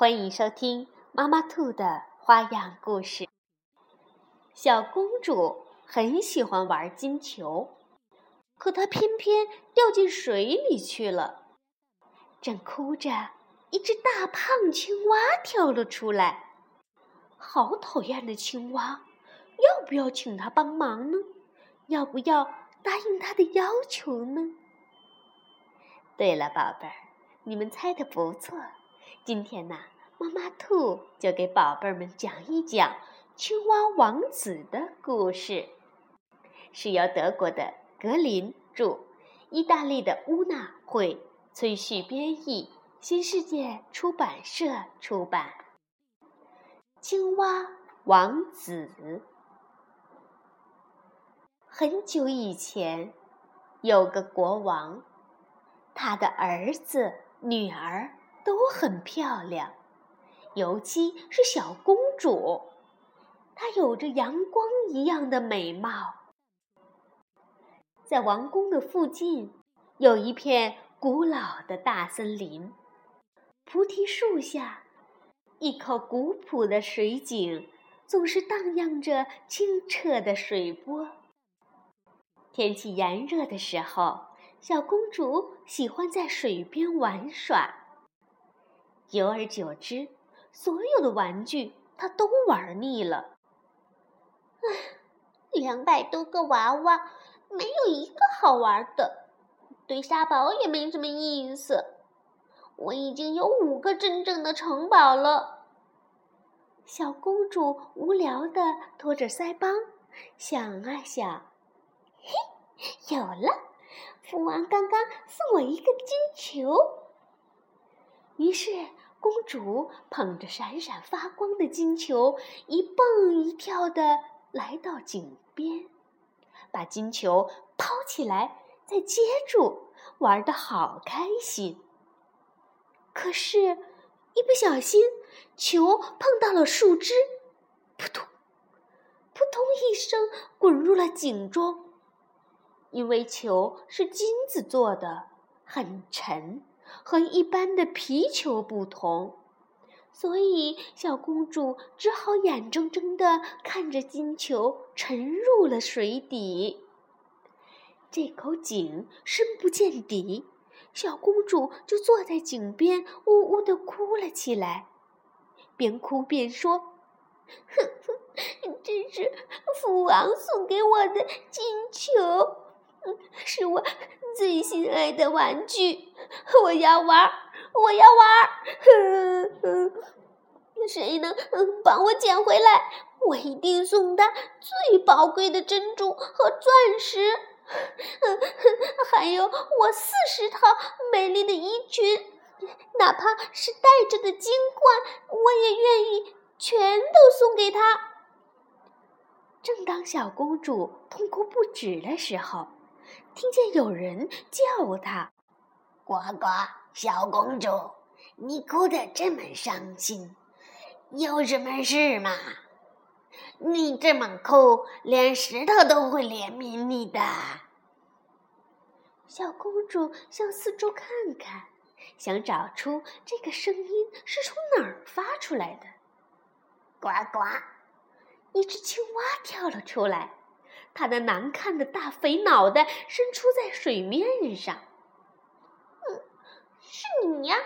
欢迎收听妈妈兔的花样故事。小公主很喜欢玩金球，可她偏偏掉进水里去了。正哭着，一只大胖青蛙跳了出来。好讨厌的青蛙！要不要请他帮忙呢？要不要答应他的要求呢？对了，宝贝儿，你们猜的不错。今天呢，妈妈兔就给宝贝儿们讲一讲青蛙王子的故事，是由德国的格林著，意大利的乌娜绘，崔旭编译，新世界出版社出版。青蛙王子。很久以前，有个国王，他的儿子、女儿。都很漂亮，尤其是小公主，她有着阳光一样的美貌。在王宫的附近，有一片古老的大森林，菩提树下，一口古朴的水井总是荡漾着清澈的水波。天气炎热的时候，小公主喜欢在水边玩耍。久而久之，所有的玩具他都玩腻了。唉，两百多个娃娃，没有一个好玩的，堆沙堡也没什么意思。我已经有五个真正的城堡了。小公主无聊的托着腮帮，想啊想，嘿，有了！父王刚刚送我一个金球。于是，公主捧着闪闪发光的金球，一蹦一跳的来到井边，把金球抛起来，再接住，玩的好开心。可是，一不小心，球碰到了树枝，扑通，扑通一声滚入了井中。因为球是金子做的，很沉。和一般的皮球不同，所以小公主只好眼睁睁地看着金球沉入了水底。这口井深不见底，小公主就坐在井边，呜呜地哭了起来，边哭边说：“哼哼，这是父王送给我的金球。”是我最心爱的玩具，我要玩，我要玩。谁能帮我捡回来？我一定送他最宝贵的珍珠和钻石，还有我四十套美丽的衣裙，哪怕是带着的金冠，我也愿意全都送给他。正当小公主痛哭不止的时候，听见有人叫她：“呱呱，小公主，你哭得这么伤心，有什么事吗？你这么哭，连石头都会怜悯你的。”小公主向四周看看，想找出这个声音是从哪儿发出来的。呱呱，一只青蛙跳了出来。他的难看的大肥脑袋伸出在水面上。嗯，是你呀，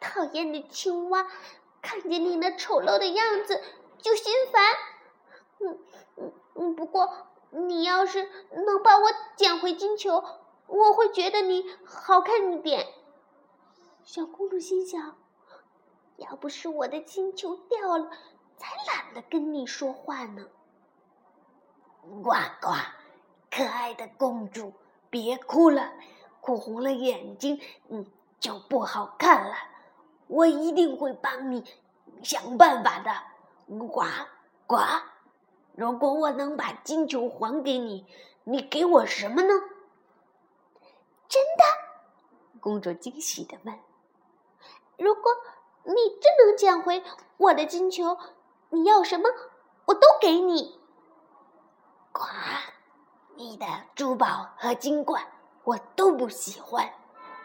讨厌的青蛙！看见你那丑陋的样子就心烦。嗯嗯嗯，不过你要是能把我捡回金球，我会觉得你好看一点。小公主心想：要不是我的金球掉了，才懒得跟你说话呢。呱呱，可爱的公主，别哭了，哭红了眼睛，嗯，就不好看了。我一定会帮你想办法的。呱呱！如果我能把金球还给你，你给我什么呢？真的？公主惊喜的问。如果你真能捡回我的金球，你要什么，我都给你。呱！你的珠宝和金冠我都不喜欢，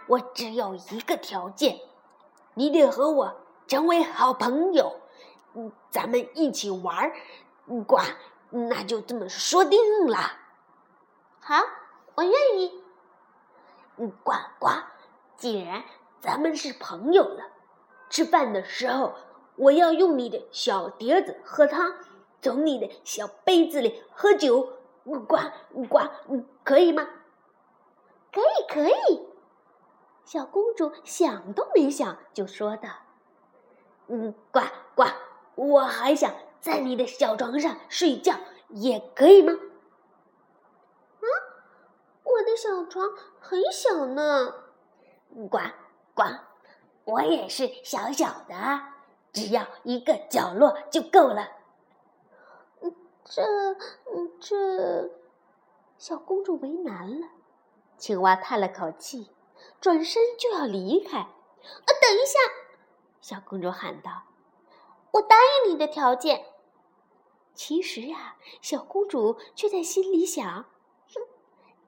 我只有一个条件，你得和我成为好朋友。嗯，咱们一起玩儿，呱，那就这么说定了。好，我愿意。嗯，呱呱，既然咱们是朋友了，吃饭的时候我要用你的小碟子喝汤，从你的小杯子里喝酒。呱呱，可以吗？可以，可以。小公主想都没想就说道：“嗯，呱呱。”我还想在你的小床上睡觉，也可以吗？啊，我的小床很小呢。呱呱，我也是小小的，只要一个角落就够了。这，这，小公主为难了。青蛙叹了口气，转身就要离开。啊，等一下！小公主喊道。我答应你的条件。其实呀，小公主却在心里想：哼，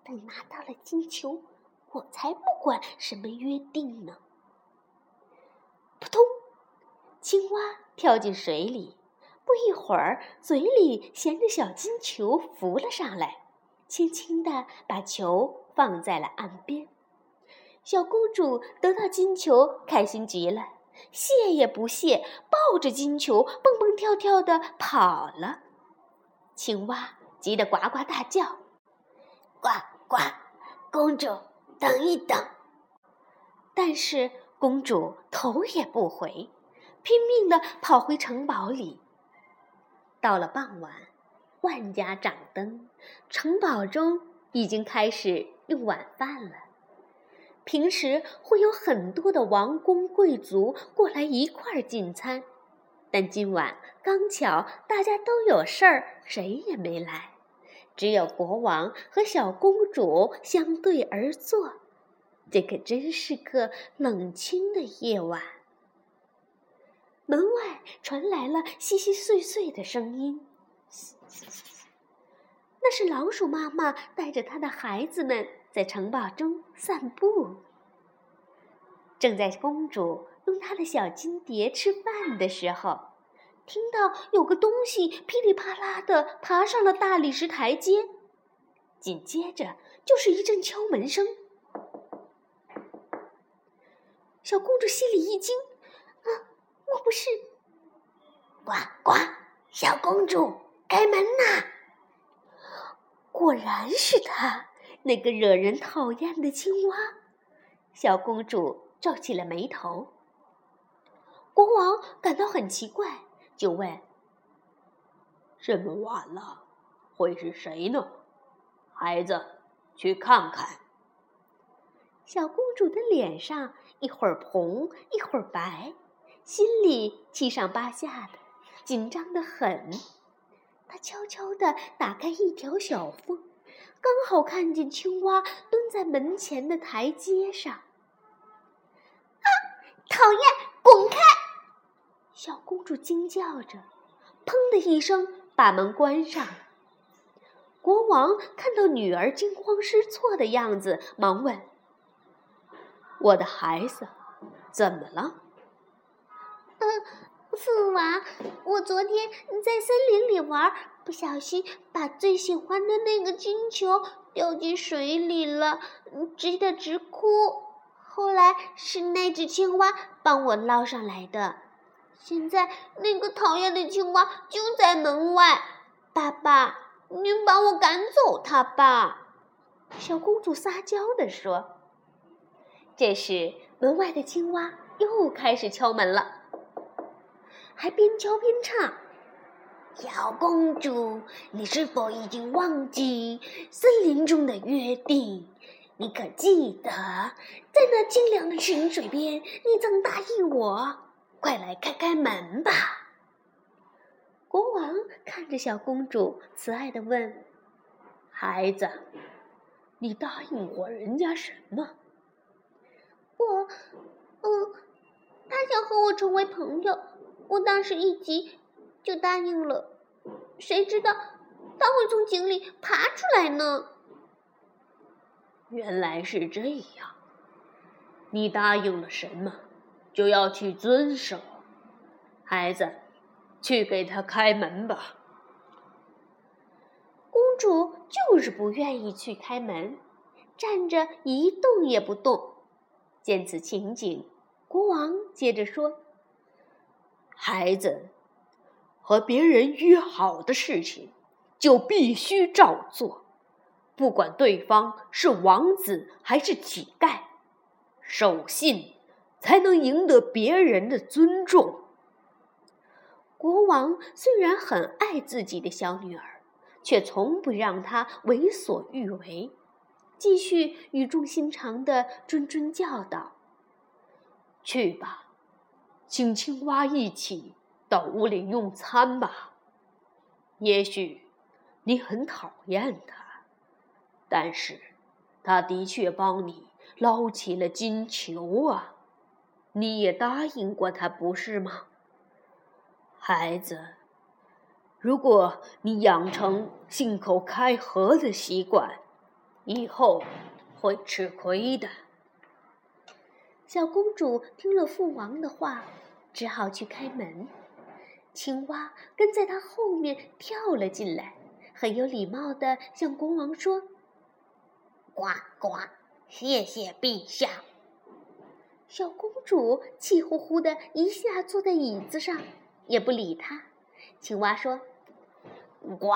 等拿到了金球，我才不管什么约定呢。扑通，青蛙跳进水里，不一会儿，嘴里衔着小金球浮了上来，轻轻地把球放在了岸边。小公主得到金球，开心极了。谢也不谢，抱着金球蹦蹦跳跳的跑了。青蛙急得呱呱大叫：“呱呱，公主，等一等！”但是公主头也不回，拼命地跑回城堡里。到了傍晚，万家掌灯，城堡中已经开始用晚饭了。平时会有很多的王公贵族过来一块儿进餐，但今晚刚巧大家都有事儿，谁也没来，只有国王和小公主相对而坐。这可真是个冷清的夜晚。门外传来了稀稀碎碎的声音，那是老鼠妈妈带着她的孩子们。在城堡中散步。正在公主用她的小金碟吃饭的时候，听到有个东西噼里啪啦的爬上了大理石台阶，紧接着就是一阵敲门声。小公主心里一惊：“莫，不是！”呱呱，小公主，开门呐！果然是他。那个惹人讨厌的青蛙，小公主皱起了眉头。国王感到很奇怪，就问：“这么晚了，会是谁呢？”孩子，去看看。小公主的脸上一会儿红一会儿白，心里七上八下的，紧张的很。他悄悄地打开一条小缝。刚好看见青蛙蹲在门前的台阶上。啊！讨厌，滚开！小公主惊叫着，砰的一声把门关上。国王看到女儿惊慌失措的样子，忙问：“我的孩子，怎么了？”“嗯，父王，我昨天在森林里玩。”不小心把最喜欢的那个金球掉进水里了，急得直哭。后来是那只青蛙帮我捞上来的。现在那个讨厌的青蛙就在门外，爸爸，您把我赶走它吧。”小公主撒娇地说。这时，门外的青蛙又开始敲门了，还边敲边唱。小公主，你是否已经忘记森林中的约定？你可记得，在那清凉的泉水边，你曾答应我，快来开开门吧。国王看着小公主，慈爱的问：“孩子，你答应过人家什么？”我，嗯，他想和我成为朋友，我当时一急就答应了。谁知道他会从井里爬出来呢？原来是这样，你答应了什么，就要去遵守。孩子，去给他开门吧。公主就是不愿意去开门，站着一动也不动。见此情景，国王接着说：“孩子，和别人约好的事情，就必须照做，不管对方是王子还是乞丐。守信，才能赢得别人的尊重。”国王虽然很爱自己的小女儿，却从不让她为所欲为。继续语重心长的谆谆教导：“去吧，请青蛙一起到屋里用餐吧。也许你很讨厌它，但是它的确帮你捞起了金球啊！你也答应过他，不是吗？孩子，如果你养成信口开河的习惯，以后会吃亏的。小公主听了父王的话，只好去开门。青蛙跟在她后面跳了进来，很有礼貌地向国王说：“呱呱，谢谢陛下。”小公主气呼呼的一下坐在椅子上，也不理他。青蛙说：“呱，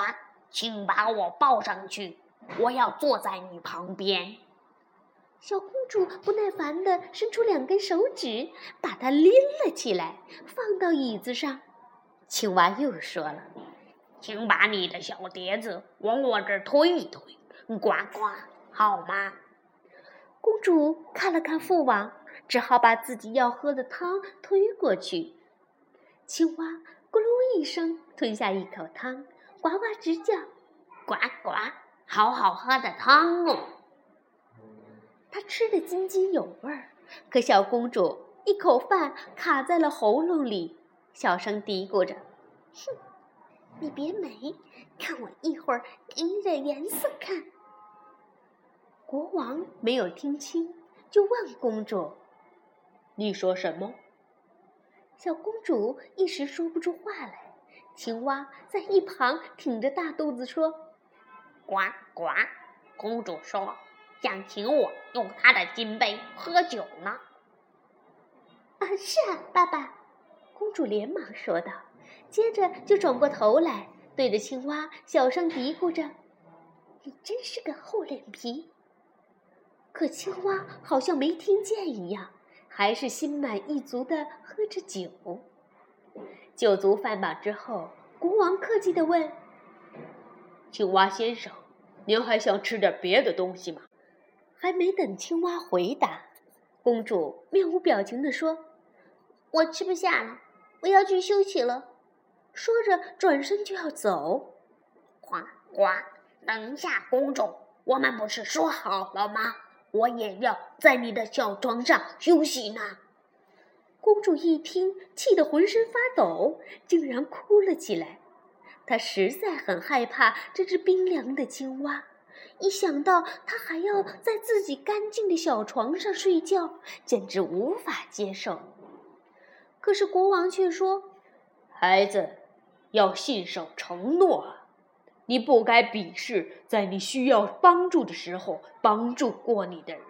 请把我抱上去。”我要坐在你旁边。小主不耐烦地伸出两根手指，把它拎了起来，放到椅子上。青蛙又说了：“请把你的小碟子往我这儿推一推，呱呱，好吗？”公主看了看父王，只好把自己要喝的汤推过去。青蛙咕噜一声吞下一口汤，呱呱直叫：“呱呱。”好好喝的汤哦！他吃得津津有味儿，可小公主一口饭卡在了喉咙里，小声嘀咕着：“哼，你别美，看我一会儿给你点颜色看。”国王没有听清，就问公主：“你说什么？”小公主一时说不出话来。青蛙在一旁挺着大肚子说。呱呱，公主说想请我用他的金杯喝酒呢。啊，是啊，爸爸。公主连忙说道，接着就转过头来，对着青蛙小声嘀咕着：“你真是个厚脸皮。”可青蛙好像没听见一样，还是心满意足的喝着酒。酒足饭饱之后，国王客气的问。青蛙先生，您还想吃点别的东西吗？还没等青蛙回答，公主面无表情地说：“我吃不下了，我要去休息了。”说着转身就要走。呱呱，等一下，公主，我们不是说好了吗？我也要在你的小床上休息呢。公主一听，气得浑身发抖，竟然哭了起来。她实在很害怕这只冰凉的青蛙，一想到他还要在自己干净的小床上睡觉，简直无法接受。可是国王却说：“孩子，要信守承诺，你不该鄙视在你需要帮助的时候帮助过你的人。”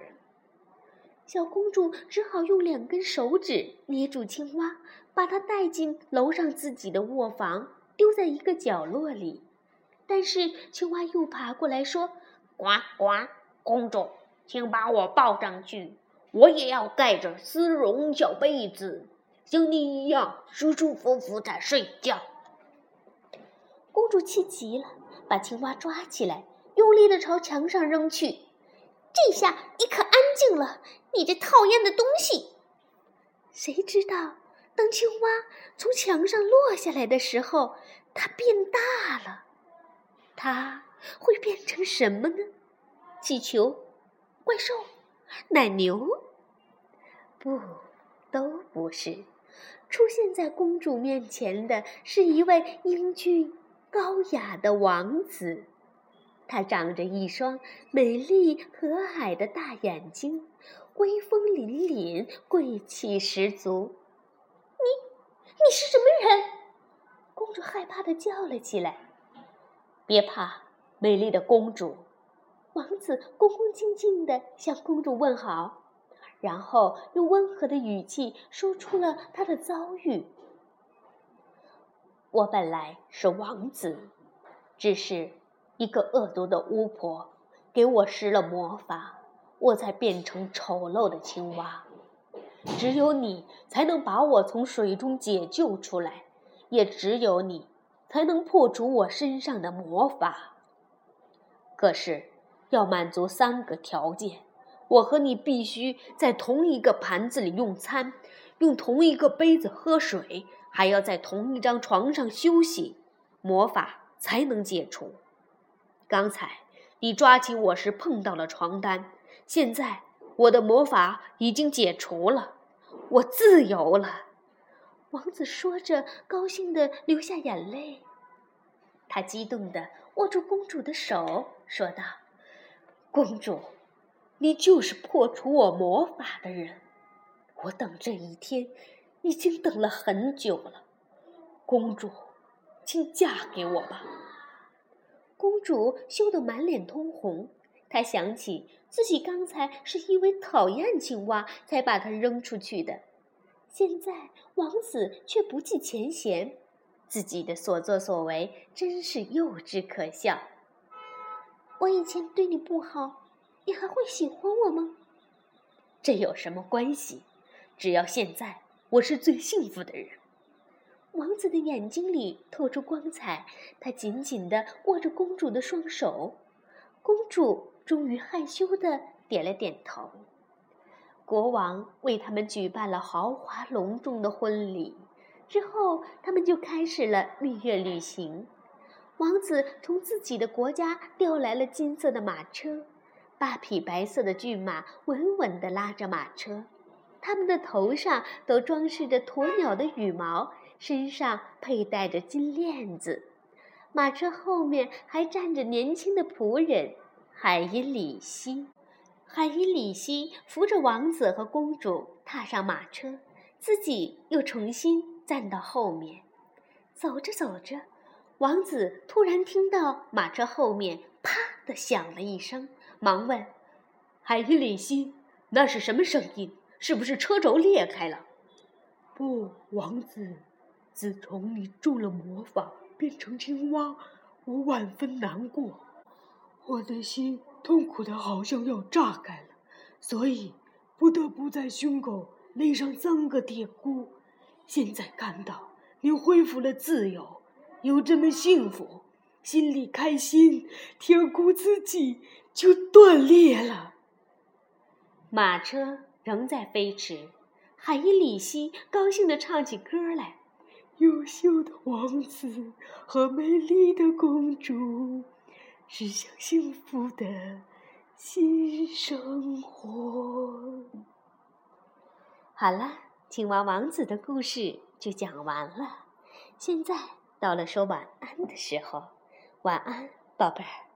小公主只好用两根手指捏住青蛙，把它带进楼上自己的卧房。丢在一个角落里，但是青蛙又爬过来说：“呱呱，公主，请把我抱上去，我也要盖着丝绒小被子，像你一样舒舒服服的睡觉。”公主气急了，把青蛙抓起来，用力的朝墙上扔去。这下你可安静了，你这讨厌的东西！谁知道当青蛙从墙上落下来的时候，它变大了。它会变成什么呢？气球、怪兽、奶牛？不，都不是。出现在公主面前的是一位英俊高雅的王子，他长着一双美丽和蔼的大眼睛，威风凛凛，贵气十足。你，你是什么人？公主害怕的叫了起来。别怕，美丽的公主。王子恭恭敬敬地向公主问好。然后用温和的语气说出了他的遭遇。我本来是王子，只是一个恶毒的巫婆给我施了魔法，我才变成丑陋的青蛙。只有你才能把我从水中解救出来，也只有你才能破除我身上的魔法。可是要满足三个条件。我和你必须在同一个盘子里用餐，用同一个杯子喝水，还要在同一张床上休息，魔法才能解除。刚才你抓起我时碰到了床单，现在我的魔法已经解除了，我自由了。王子说着，高兴地流下眼泪。他激动地握住公主的手，说道：“公主。”你就是破除我魔法的人，我等这一天已经等了很久了。公主，请嫁给我吧。公主羞得满脸通红，她想起自己刚才是因为讨厌青蛙才把它扔出去的，现在王子却不计前嫌，自己的所作所为真是幼稚可笑。我以前对你不好。你还会喜欢我吗？这有什么关系？只要现在我是最幸福的人。王子的眼睛里透出光彩，他紧紧地握着公主的双手。公主终于害羞地点了点头。国王为他们举办了豪华隆重的婚礼，之后他们就开始了蜜月旅行。王子从自己的国家调来了金色的马车。八匹白色的骏马稳稳地拉着马车，它们的头上都装饰着鸵鸟的羽毛，身上佩戴着金链子。马车后面还站着年轻的仆人海因里希。海因里希扶着王子和公主踏上马车，自己又重新站到后面。走着走着，王子突然听到马车后面“啪”的响了一声。忙问：“海因里希，那是什么声音？是不是车轴裂开了？”“不，王子，自从你中了魔法变成青蛙，我万分难过，我的心痛苦的好像要炸开了，所以不得不在胸口勒上三个铁箍。现在看到你恢复了自由，又这么幸福。”心里开心，铁箍自己就断裂了。马车仍在飞驰，海因里希高兴地唱起歌来：“优秀的王子和美丽的公主，驶向幸福的新生活。”好了，青蛙王子的故事就讲完了。现在到了说晚安的时候。晚安，宝贝儿。